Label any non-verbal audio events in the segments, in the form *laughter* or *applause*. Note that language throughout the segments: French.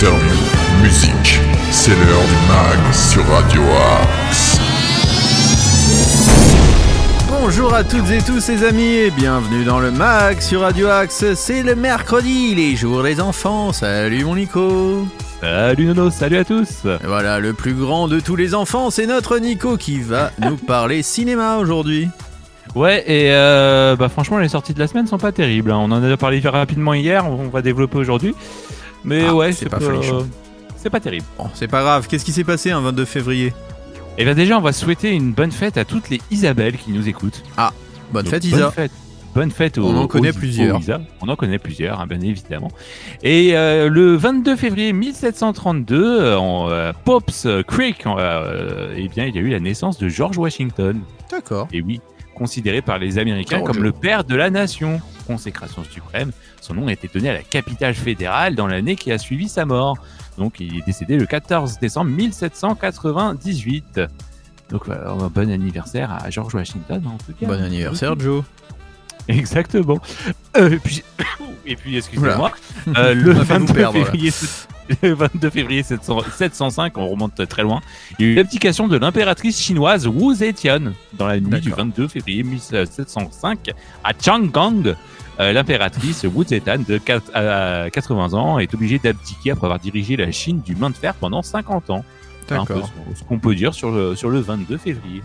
interviews, musique. C'est l'heure du mag sur Radio Axe. Bonjour à toutes et tous les amis et bienvenue dans le mag sur Radio Axe. C'est le mercredi, les jours des enfants. Salut mon Nico. Salut Nono, salut à tous Voilà, le plus grand de tous les enfants, c'est notre Nico qui va *laughs* nous parler cinéma aujourd'hui. Ouais, et euh, bah franchement, les sorties de la semaine sont pas terribles. hein. On en a parlé rapidement hier, on va développer aujourd'hui. Mais Ah, ouais, c'est pas pas, folichon. c'est pas terrible. Bon, c'est pas grave, qu'est-ce qui s'est passé un 22 février? Et bien déjà, on va souhaiter une bonne fête à toutes les Isabelles qui nous écoutent. Bonne Donc, fête Isa. Bonne fête. Bonne fête aux, On en connaît aux- plusieurs. aux. On en connaît plusieurs, hein, bien évidemment. Et euh, le 22 février 1732, euh, en euh, Pops Creek, euh, eh bien, il y a eu la naissance de George Washington. D'accord. Et oui, considéré par les Américains comme le père de la nation. Consécration suprême, son nom a été donné à la capitale fédérale dans l'année qui a suivi sa mort. Donc il est décédé le 14 décembre 1798. Donc voilà, bon anniversaire à George Washington en tout cas. Bon anniversaire Joe. Exactement. Euh, et puis, *coughs* et puis excusez-moi, euh, le, On a fait nous 22 perdre, là. février, le 22 février 700 705, on remonte très loin, il y a eu l'abdication de l'impératrice chinoise Wu Zetian dans la nuit du D'accord. 22 février 1705 à Changgang. Euh, l'impératrice Wu Zetian de quat- à 80 ans est obligée d'abdiquer après avoir dirigé la Chine du main de fer pendant 50 ans. C'est un peu ce qu'on peut dire sur le, sur le 22 février.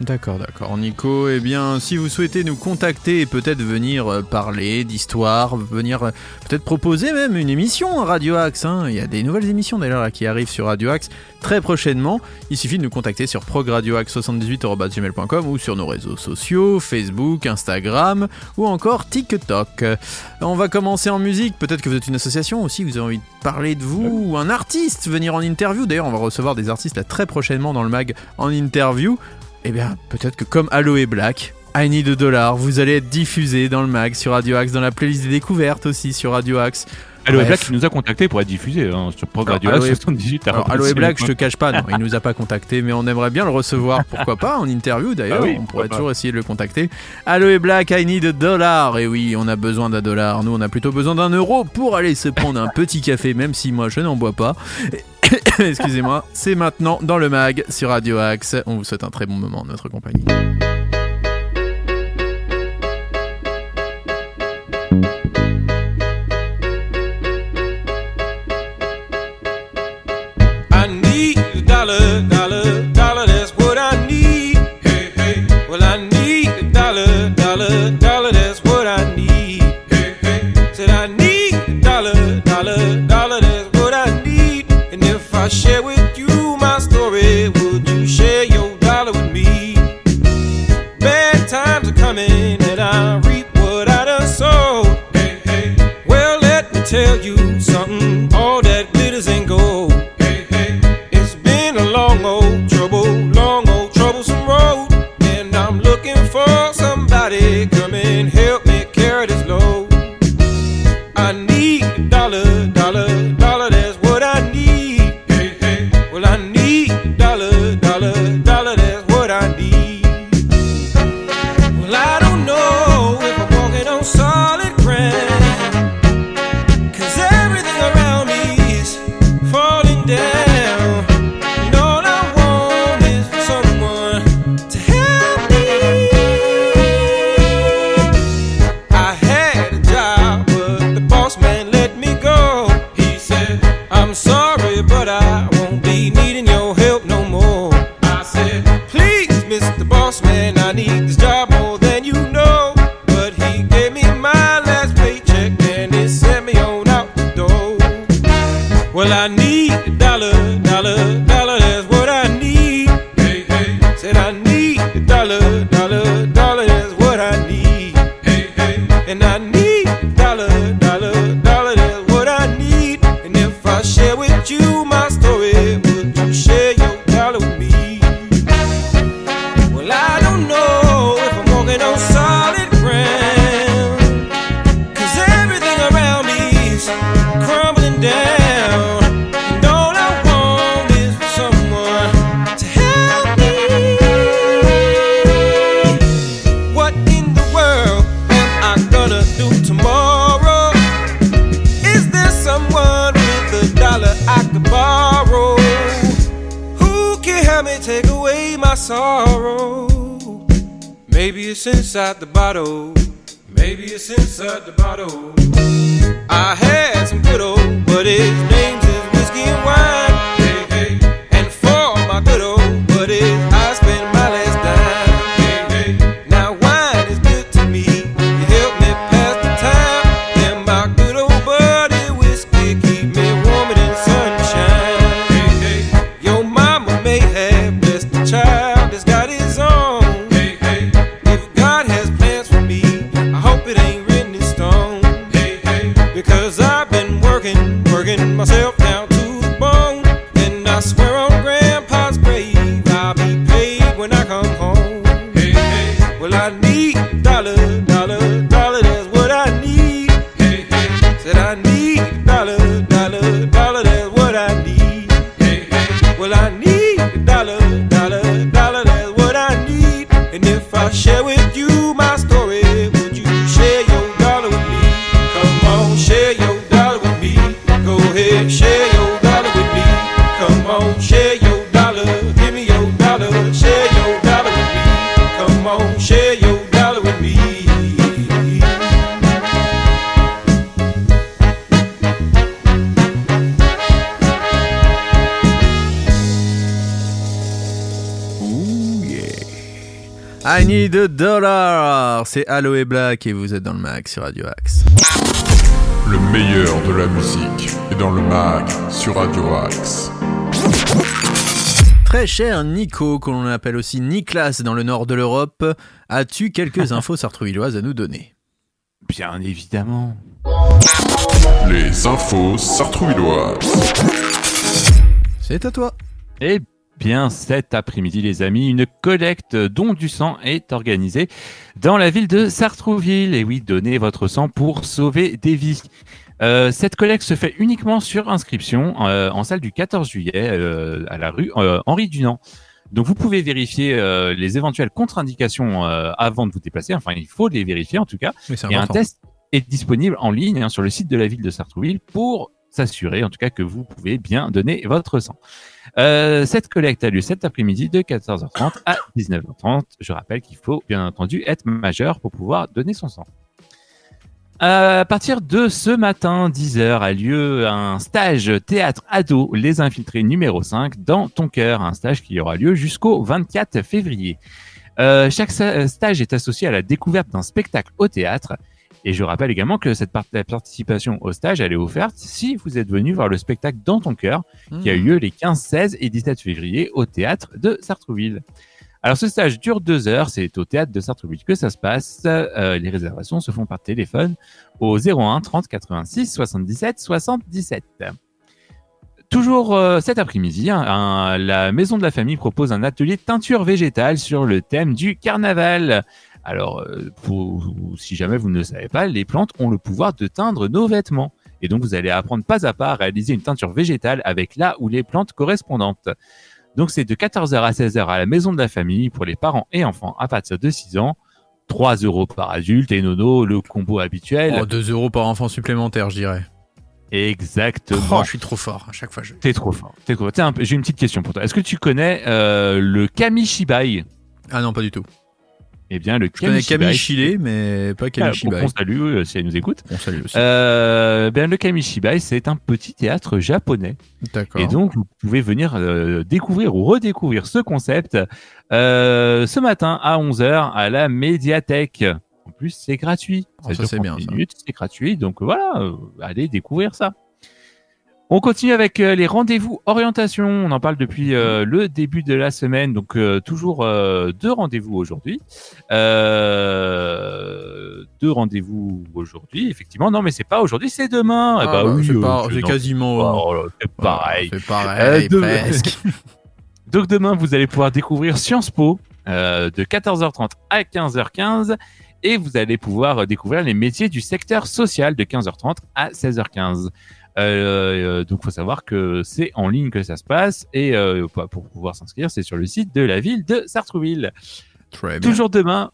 D'accord, d'accord. Nico, eh bien, si vous souhaitez nous contacter et peut-être venir euh, parler d'histoire, venir euh, peut-être proposer même une émission à Radio Axe, hein. il y a des nouvelles émissions d'ailleurs qui arrivent sur Radio Axe très prochainement, il suffit de nous contacter sur progradioaxe78.gmail.com ou sur nos réseaux sociaux, Facebook, Instagram ou encore TikTok. On va commencer en musique, peut-être que vous êtes une association aussi, vous avez envie de parler de vous, ou un artiste, venir en interview, d'ailleurs on va recevoir des artistes très prochainement dans le mag en interview. Eh bien, peut-être que comme Aloe Black, I Need a Dollar, vous allez être diffusé dans le mag sur Radio Axe, dans la playlist des découvertes aussi sur Radio Axe. Aloe Bref. Black qui nous a contacté pour être diffusé hein, sur Prog Radio Aloe- 78. Alors, Aloe Black, je te cache pas, non, il nous a pas contacté, mais on aimerait bien le recevoir, pourquoi pas, en interview d'ailleurs, Ah oui, on pourrait pas. toujours essayer de le contacter. Aloe Black, I Need a Dollar, et oui, on a besoin d'un dollar, nous on a plutôt besoin d'un euro pour aller se prendre un petit café, même si moi je n'en bois pas. *coughs* Excusez-moi, c'est maintenant dans le mag sur Radio Axe, on vous souhaite un très bon moment en notre compagnie. his name. C'est Aloe Black et vous êtes dans le mag sur Radio Axe. Le meilleur de la musique est dans le mag sur Radio Axe. Très cher Nico, que l'on appelle aussi Niklas dans le nord de l'Europe, as-tu quelques *laughs* infos sartrouvilloises à nous donner? Bien évidemment. Les infos sartrouvilloises. C'est à toi Eh bien, cet après-midi, les amis, une collecte don du sang est organisée dans la ville de Sartrouville. Et oui, donnez votre sang pour sauver des vies. Euh, cette collecte se fait uniquement sur inscription euh, en salle du 14 juillet euh, à la rue euh, Henri Dunant. Donc vous pouvez vérifier euh, les éventuelles contre-indications euh, avant de vous déplacer. Enfin, il faut les vérifier en tout cas. Et un test est disponible en ligne hein, sur le site de la ville de Sartrouville pour s'assurer en tout cas que vous pouvez bien donner votre sang. Euh, cette collecte a lieu cet après-midi de 14h30 à 19h30. Je rappelle qu'il faut bien entendu être majeur pour pouvoir donner son sang. À partir de ce matin, 10h, a lieu un stage théâtre ado Les Infiltrés numéro 5 dans ton cœur, un stage qui aura lieu jusqu'au 24 février. Euh, chaque stage est associé à la découverte d'un spectacle au théâtre. Et je rappelle également que cette part- la participation au stage, elle est offerte si vous êtes venu voir le spectacle dans ton cœur, qui a eu lieu les 15, 16 et 17 février au théâtre de Sartrouville. Alors ce stage dure deux heures, c'est au théâtre de Sartrouville que ça se passe. Euh, les réservations se font par téléphone au 01 30 86 77 77. Toujours euh, cet après-midi, hein, la Maison de la Famille propose un atelier de teinture végétale sur le thème du carnaval. Alors, euh, pour- si jamais vous ne le savez pas, les plantes ont le pouvoir de teindre nos vêtements. Et donc, vous allez apprendre pas à pas à réaliser une teinture végétale avec là ou les plantes correspondantes. Donc, c'est de 14h à 16h à la Maison de la Famille pour les parents et enfants à partir de 6 ans. 3 euros par adulte et nono, le combo habituel. Oh, 2 euros par enfant supplémentaire, je dirais. Exactement. Oh, je suis trop fort, à chaque fois je... T'es trop fort. T'es trop J'ai une petite question pour toi. Est-ce que tu connais euh, le Kamishibai? Ah non, pas du tout. Eh bien, le Je connais Camille Kamishibai. Chilé, mais pas Ah, Camille Shibai. On salue euh, si elle nous écoute. On salue aussi. Euh, bien, le Kamishibai, c'est un petit théâtre japonais. D'accord. Et donc, vous pouvez venir euh, découvrir ou redécouvrir ce concept euh, ce matin à 11h à la médiathèque. En plus, c'est gratuit. Oh, ça, c'est 30 bien, c'est gratuit. Donc voilà, euh, allez découvrir ça. On continue avec euh, les rendez-vous orientation. On en parle depuis euh, le début de la semaine. Donc euh, toujours euh, deux rendez-vous aujourd'hui. Deux rendez-vous aujourd'hui, effectivement. Non, mais c'est pas aujourd'hui, c'est demain. Ah, Eh bah bah, oui, c'est pas- quasiment... Oh c'est pareil. C'est pareil, presque. *laughs* Donc demain, vous allez pouvoir découvrir Sciences Po de 14h30 à 15h15 et vous allez pouvoir découvrir les métiers du secteur social de 15h30 à 16h15. Euh, euh, donc, faut savoir que c'est en ligne que ça se passe et euh, pour pouvoir s'inscrire, c'est sur le site de la ville de Sartrouville. Très bien. Toujours demain,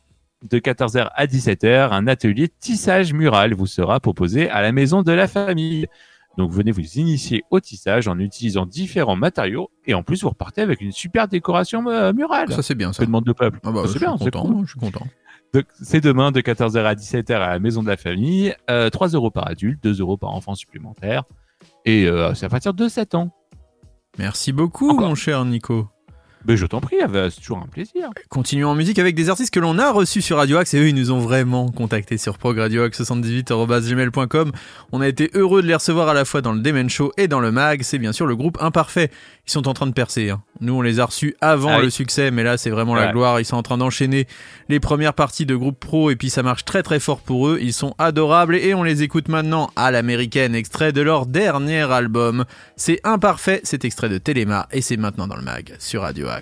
de 14h à 17h, un atelier tissage mural vous sera proposé à la maison de la famille. Donc venez vous initier au tissage en utilisant différents matériaux et en plus vous repartez avec une super décoration euh, murale. Ça c'est bien que ça. demande le peuple. Ah bah, Ça, je c'est suis bien, c'est content, cool. je suis content. C'est demain de 14h à 17h à la maison de la famille. Euh, 3 euros par adulte, 2 euros par enfant supplémentaire. Et euh, c'est à partir de 7 ans. Merci beaucoup Encore. mon cher Nico. Mais je t'en prie, c'est toujours un plaisir. Continuons en musique avec des artistes que l'on a reçus sur Radio Axe et eux ils nous ont vraiment contactés sur progradioaxe78.com. On a été heureux de les recevoir à la fois dans le Demen Show et dans le mag. C'est bien sûr le groupe Imparfait. Ils sont en train de percer. hein. Nous on les a reçus avant Ah oui. le succès mais là c'est vraiment la gloire. Ils sont en train d'enchaîner les premières parties de groupe pro et puis ça marche très très fort pour eux. Ils sont adorables et on les écoute maintenant à l'américaine, extrait de leur dernier album. C'est Imparfait, c'est extrait de Téléma et c'est maintenant dans le mag sur Radio Axe.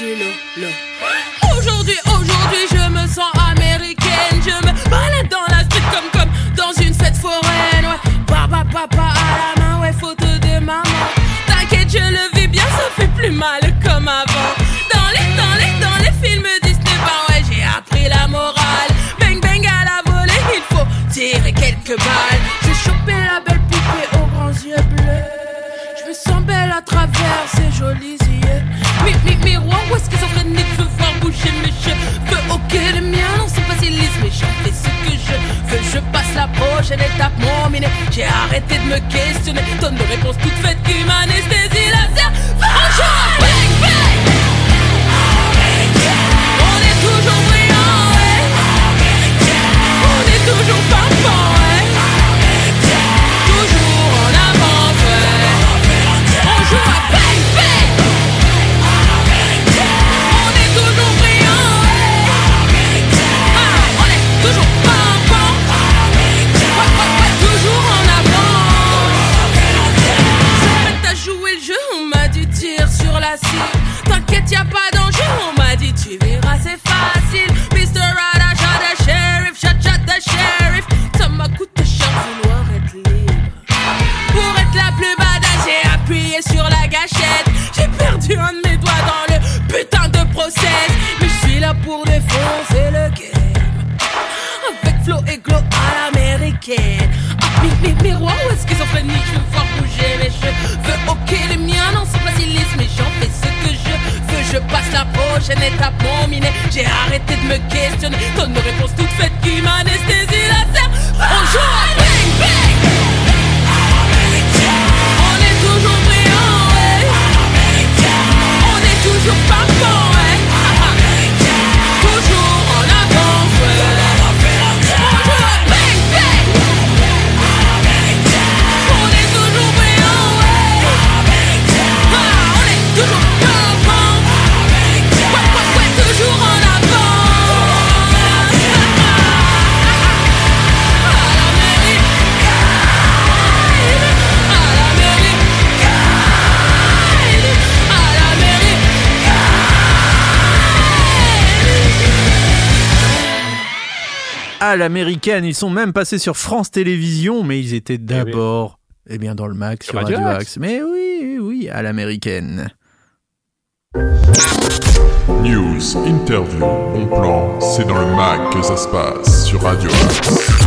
Lolo. Aujourd'hui, aujourd'hui, je me sens américaine. Je me balade dans la street comme, comme dans une fête foraine. Ouais, papa, papa à la ouais, photo de maman. T'inquiète, je le vis bien, ça fait plus mal comme avant. Dans les, dans les, dans les films Disney, bah ouais, j'ai appris la morale. Bang, bang à la volée, il faut tirer quelques balles. J'ai chopé la belle poupée aux grands yeux bleus. Je me sens belle à travers ces jolis yeux. Mi, mi, miroir, où est-ce qu'ils sont Je veux voir bouger mes cheveux? Ok, le mien, non, c'est pas si lisse, mais j'en prochaine étape, mon minet. J'ai arrêté de me questionner. Donne de réponses toutes faites qui m'anesthésie la serre. J'ai arrêté de me questionner. Donne une réponse toute faite qui m'anesthésie à l'américaine. Ils sont même passés sur France Télévisions, mais ils étaient d'abord, eh bien, dans le Mac sur Radio, Radio Axe. Axe. Mais oui, oui, à l'américaine. News, interview, bon plan, c'est dans le mag que ça se passe sur Radio Axe.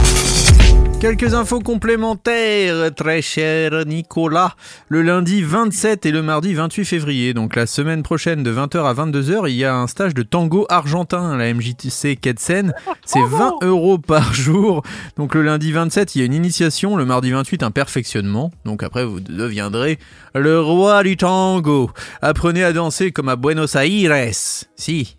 Quelques infos complémentaires, très cher Nicolas. Le lundi 27 et le mardi 28 février, donc la semaine prochaine de 20h à 22h, il y a un stage de tango argentin à la MJTC Ketsen. C'est 20 euros par jour. Donc le lundi 27, il y a une initiation. Le mardi 28, un perfectionnement. Donc après, vous deviendrez le roi du tango. Apprenez à danser comme à Buenos Aires. Si.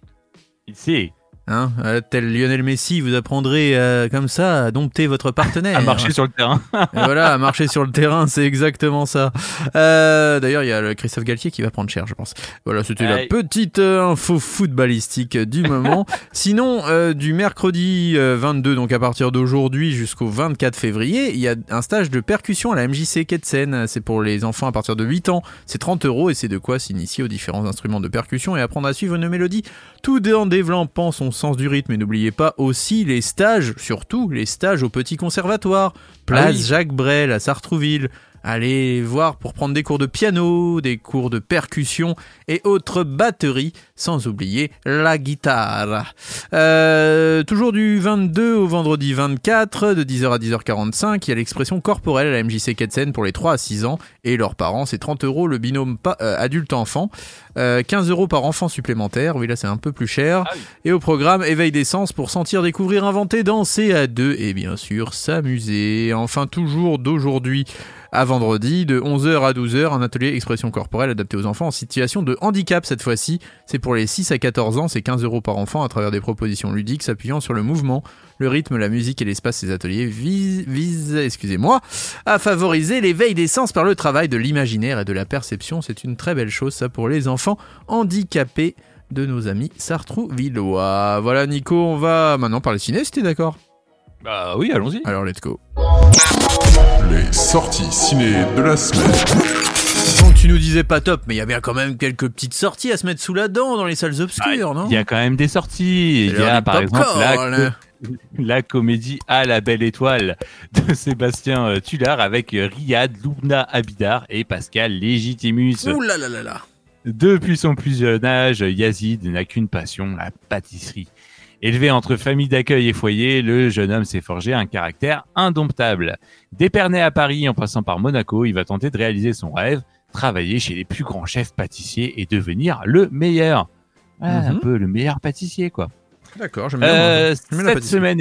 Ici, Hein, euh, tel Lionel Messi, vous apprendrez euh, comme ça à dompter votre partenaire. à marcher sur le terrain. Voilà, à marcher sur le terrain, c'est exactement ça. Euh, D'ailleurs, il y a le Christophe Galtier qui va prendre cher, je pense. Voilà, c'était la petite euh, info footballistique du moment. Sinon, du mercredi euh, 22, donc à partir d'aujourd'hui jusqu'au 24 février, il y a un stage de percussion à la MJC Ketsen. C'est pour les enfants à partir de 8 ans. C'est 30 euros et c'est de quoi s'initier aux différents instruments de percussion et apprendre à suivre une mélodie tout en développant son sens du rythme. Et n'oubliez pas aussi les stages, surtout les stages au Petit Conservatoire. Place Ah oui. Jacques Brel à Sartrouville. Allez voir pour prendre des cours de piano, des cours de percussion et autres batteries, sans oublier la guitare. Euh, toujours du 22 au vendredi 24, de 10h à 10h45, il y a l'expression corporelle à la MJC Ketsen pour les 3 à 6 ans et leurs parents. C'est 30 euros le binôme euh, adulte-enfant, euh, 15 euros par enfant supplémentaire. Oui, là c'est un peu plus cher. Ah oui. Et au programme, éveil des sens pour sentir, découvrir, inventer, danser à deux et bien sûr s'amuser. Enfin, toujours d'aujourd'hui à vendredi, de 11h à 12h, un atelier expression corporelle adapté aux enfants en situation de handicap cette fois-ci. C'est pour les 6 à 14 ans, c'est 15 euros par enfant à travers des propositions ludiques s'appuyant sur le mouvement, le rythme, la musique et l'espace. Ces ateliers visent, excusez-moi, à favoriser l'éveil des sens par le travail de l'imaginaire et de la perception. C'est une très belle chose ça pour les enfants handicapés de nos amis Sartrou-Villois. Voilà Nico, on va maintenant parler ciné, si t'es d'accord? Bah oui, allons-y. Alors let's go. Les sorties ciné de la semaine. Donc tu nous disais pas top, mais il y a bien quand même quelques petites sorties à se mettre sous la dent dans les salles obscures, non Il y a quand même des sorties. Il y a par exemple la, popcorn. co- *laughs* la comédie À la belle étoile de Sébastien euh, Tullard avec euh, Riyad, Loubna Abidar et Pascal Légitimus. Ouh là là là là. Depuis son plus jeune âge, Yazid n'a qu'une passion, la pâtisserie. Élevé entre famille d'accueil et foyer, le jeune homme s'est forgé un caractère indomptable. D'éperné à Paris en passant par Monaco, il va tenter de réaliser son rêve, travailler chez les plus grands chefs pâtissiers et devenir le meilleur. Voilà, Un Mhm. peu le meilleur pâtissier, quoi. D'accord, j'aime bien. Euh, cette, semaine,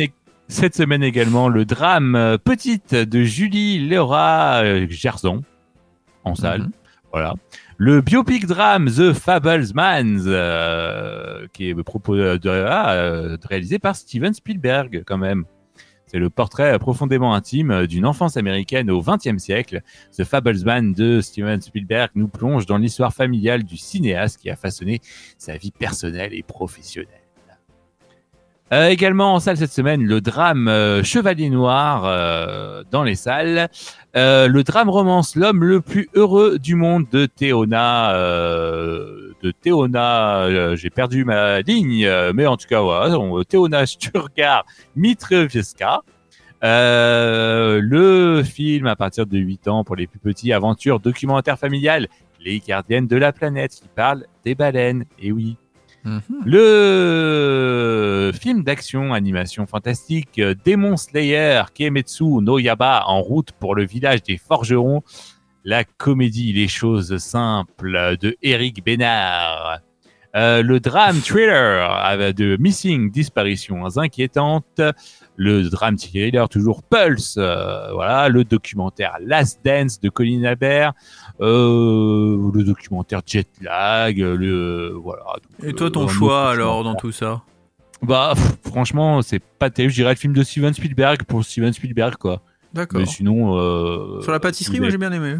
cette semaine également, le drame euh, Petite de Julie Léora euh, Gerson en salle. Mhm. Voilà. Le biopic drame The Fablesmans, euh, qui est proposé de, ah, euh, réalisé par Steven Spielberg, quand même. C'est le portrait profondément intime d'une enfance américaine au XXe siècle. The Fablesman de Steven Spielberg nous plonge dans l'histoire familiale du cinéaste qui a façonné sa vie personnelle et professionnelle. Euh, également en salle cette semaine, le drame euh, Chevalier Noir euh, dans les salles. Euh, le drame romance L'homme le plus heureux du monde de Théona. euh, de Théona, euh, j'ai perdu ma ligne, mais en tout cas, Théona *laughs* Sturgar le film à partir de 8 ans pour les plus petits, aventure documentaire familiale, Les gardiennes de la planète qui parle des baleines. Et oui, Mhm. le film d'action animation fantastique euh, Demon Slayer Kemetsu no Yaba en route pour le village des forgerons. La comédie Les choses simples de Eric Bénard. Euh, le drame thriller euh, de Missing Disparitions inquiétantes. Le drame thriller toujours Pulse. euh, voilà. Le documentaire Last Dance de Colin Albert. Euh, le documentaire Jetlag. Le, voilà. Et toi, ton choix alors dans tout ça? Bah, pff, franchement, c'est pas terrible. Je dirais le film de Steven Spielberg pour Steven Spielberg, quoi. D'accord. Mais sinon. Sur la pâtisserie, moi j'ai bien aimé.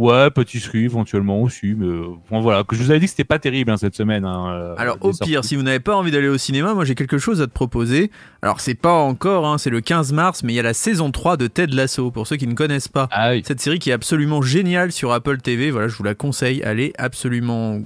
Ouais, pâtisserie éventuellement aussi. Mais euh, bon, voilà. Que je vous avais dit que c'était pas terrible hein, cette semaine. hein, euh, Alors au sorties. pire, si vous n'avez pas envie d'aller au cinéma, moi j'ai quelque chose à te proposer. Alors c'est pas encore, hein, c'est le 15 mars, mais il y a la saison 3 de Ted Lasso, pour ceux qui ne connaissent pas. Ah oui. Cette série qui est absolument géniale sur Apple TV, voilà, je vous la conseille, elle est absolument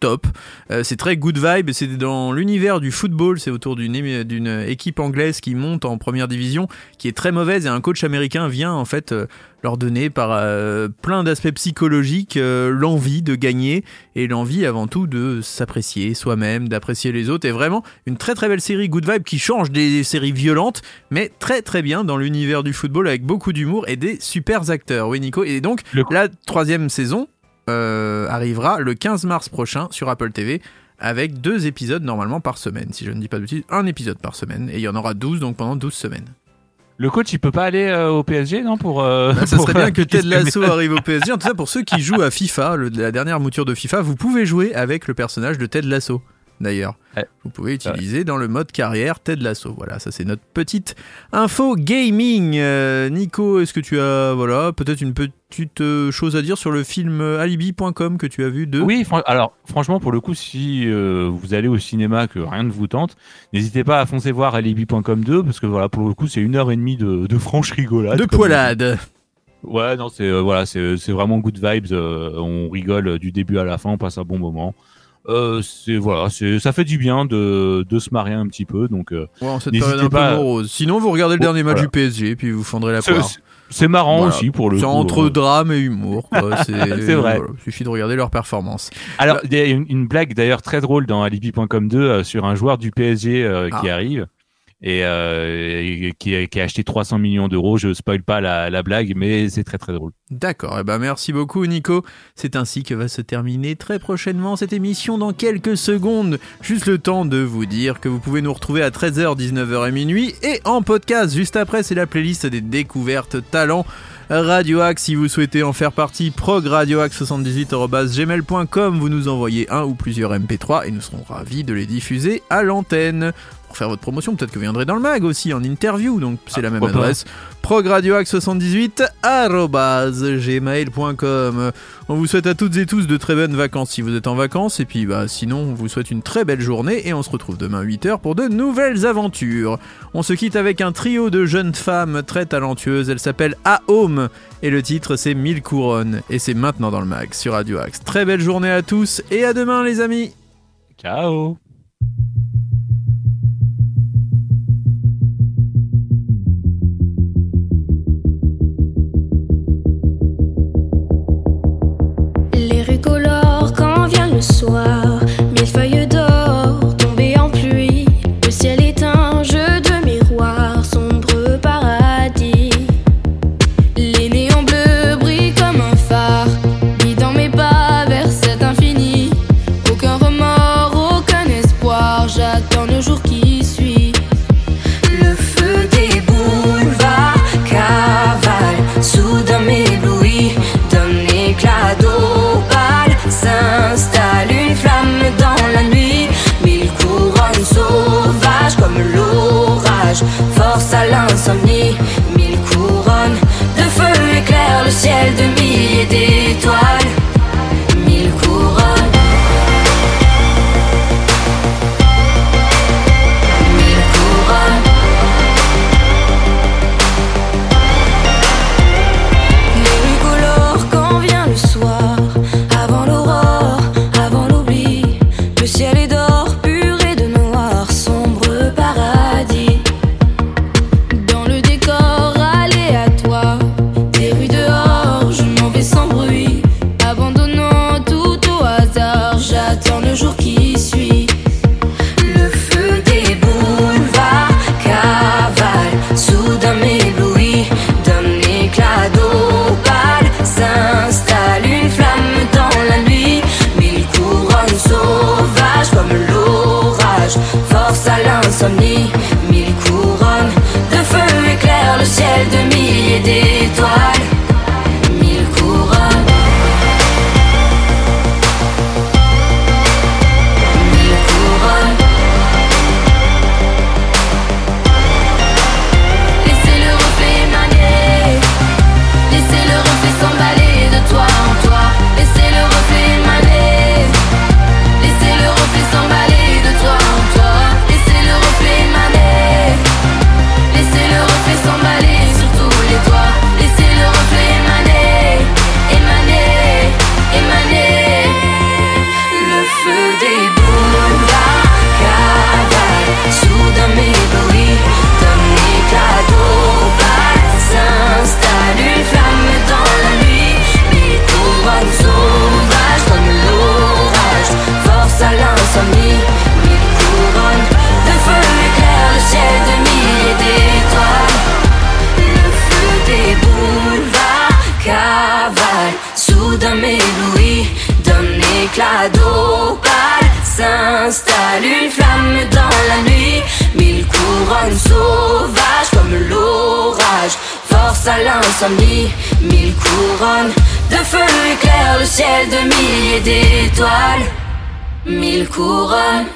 top. Euh, c'est très good vibe, c'est dans l'univers du football, c'est autour d'une équipe anglaise qui monte en première division, qui est très mauvaise et un coach américain vient en fait euh, leur donner par euh, plein d'aspects psychologiques euh, l'envie de gagner et l'envie avant tout de s'apprécier soi-même, d'apprécier les autres. Et vraiment une très très belle série good vibe qui change des séries violentes, mais très très bien dans l'univers du football avec beaucoup d'humour et des super acteurs. Oui Nico. Et donc la troisième saison euh, arrivera le 15 mars prochain sur Apple TV avec deux épisodes normalement par semaine, si je ne dis pas de bêtises, un épisode par semaine, et il y en aura 12 donc pendant 12 semaines. Le coach, il peut pas aller euh, au PSG, non pour, euh, Bah, ça *laughs* pour, serait bien euh, que Ted Lasso arrive au *laughs* PSG. En tout cas, pour ceux qui jouent à FIFA, le- la dernière mouture de FIFA, vous pouvez jouer avec le personnage de Ted Lasso. D'ailleurs, Ouais. vous pouvez utiliser dans le mode carrière Ted Lasso. Voilà, ça c'est notre petite info gaming. Euh, Nico, est-ce que tu as voilà peut-être une petite euh, chose à dire sur le film euh, Alibi.com que tu as vu de Oui, fran- alors franchement, pour le coup, si euh, vous allez au cinéma que rien ne vous tente, n'hésitez pas à foncer voir alibi.com 2 parce que voilà, pour le coup, c'est une heure et demie de, de franche rigolade. de poilade. Ouais, non, c'est voilà, c'est c'est vraiment good vibes. on rigole du début à la fin, on passe un bon moment. Euh, c'est voilà, c'est ça fait du bien de, de se marier un petit peu, donc euh, Ouais, cette un pas peu morose. Sinon, vous regardez le Oh, dernier match voilà. du PSG, puis vous fendrez la poire. c'est- marrant Voilà. aussi pour le C'est entre euh. drame et humour. *laughs* C'est vrai. voilà, il suffit de regarder leur performance. Alors, il y a une, blague d'ailleurs très drôle dans Alibi.com 2 euh, sur un joueur du PSG qui Ah. arrive et, euh, et qui, a, acheté 300 millions d'euros. Je spoil pas la, la blague, mais c'est très très drôle. D'accord, eh ben merci beaucoup Nico. C'est ainsi que va se terminer très prochainement cette émission dans quelques secondes. Juste le temps de vous dire que vous pouvez nous retrouver à 13h, 19h et minuit et en podcast. Juste après, c'est la playlist des découvertes talents. Radio Axe, si vous souhaitez en faire partie, progradioaxe78.gmail.com, vous nous envoyez un ou plusieurs MP3 et nous serons ravis de les diffuser à l'antenne. Pour faire votre promotion, peut-être que vous viendrez dans le mag aussi, en interview, donc c'est la même pourquoi pas. adresse. Progradioaxe78.gmail.com On vous souhaite à toutes et tous de très bonnes vacances si vous êtes en vacances, et puis bah sinon on vous souhaite une très belle journée, et on se retrouve demain 8h pour de nouvelles aventures. On se quitte avec un trio de jeunes femmes très talentueuses, elle s'appelle Ahome, et le titre c'est 1000 couronnes, et c'est maintenant dans le mag sur Radio Axe. Très belle journée à tous, et à demain les amis. Ciao le soir. Force à l'insomnie, mille couronnes de feu éclairent le ciel de à l'insomnie Mille couronnes de feu éclairent le ciel de milliers d'étoiles. Mille couronnes